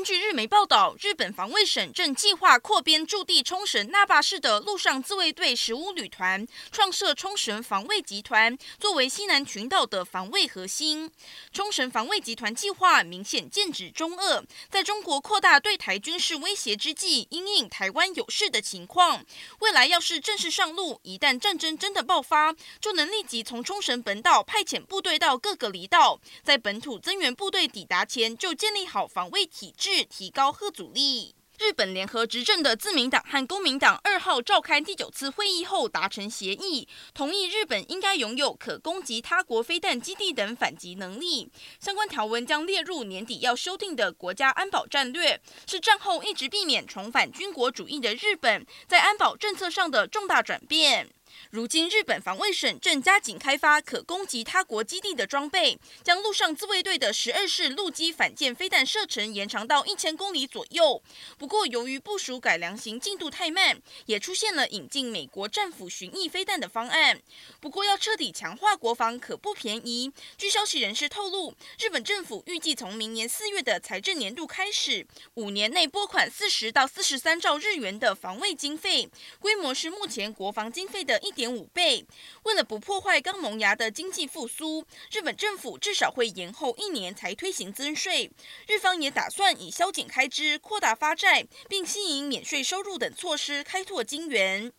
根据日媒报道，日本防卫省正计划扩编驻地冲绳那霸市的陆上自卫队十五旅团，创设冲绳防卫集团，作为西南群岛的防卫核心。冲绳防卫集团计划明显剑指中俄，在中国扩大对台军事威胁之际，因应台湾有事的情况，未来要是正式上路，一旦战争真的爆发，就能立即从冲绳本岛派遣部队到各个离岛，在本土增援部队抵达前就建立好防卫体制。是提高吓阻力。日本联合执政的自民党和公民党二号召开第九次会议后达成协议，同意日本应该拥有可攻击他国飞弹基地等反击能力。相关条文将列入年底要修订的国家安保战略，是战后一直避免重返军国主义的日本在安保政策上的重大转变。如今，日本防卫省正加紧开发可攻击他国基地的装备，将陆上自卫队的十二式陆基反舰飞弹射程延长到一千公里左右。不过，由于部署改良型进度太慢，也出现了引进美国战斧巡弋飞弹的方案。不过，要彻底强化国防可不便宜。据消息人士透露，日本政府预计从明年四月的财政年度开始，五年内拨款四十到四十三兆日元的防卫经费，规模是目前国防经费的一点五倍。为了不破坏刚萌芽的经济复苏，日本政府至少会延后一年才推行增税。日方也打算以削减开支、扩大发债，并吸引免税收入等措施开拓金源。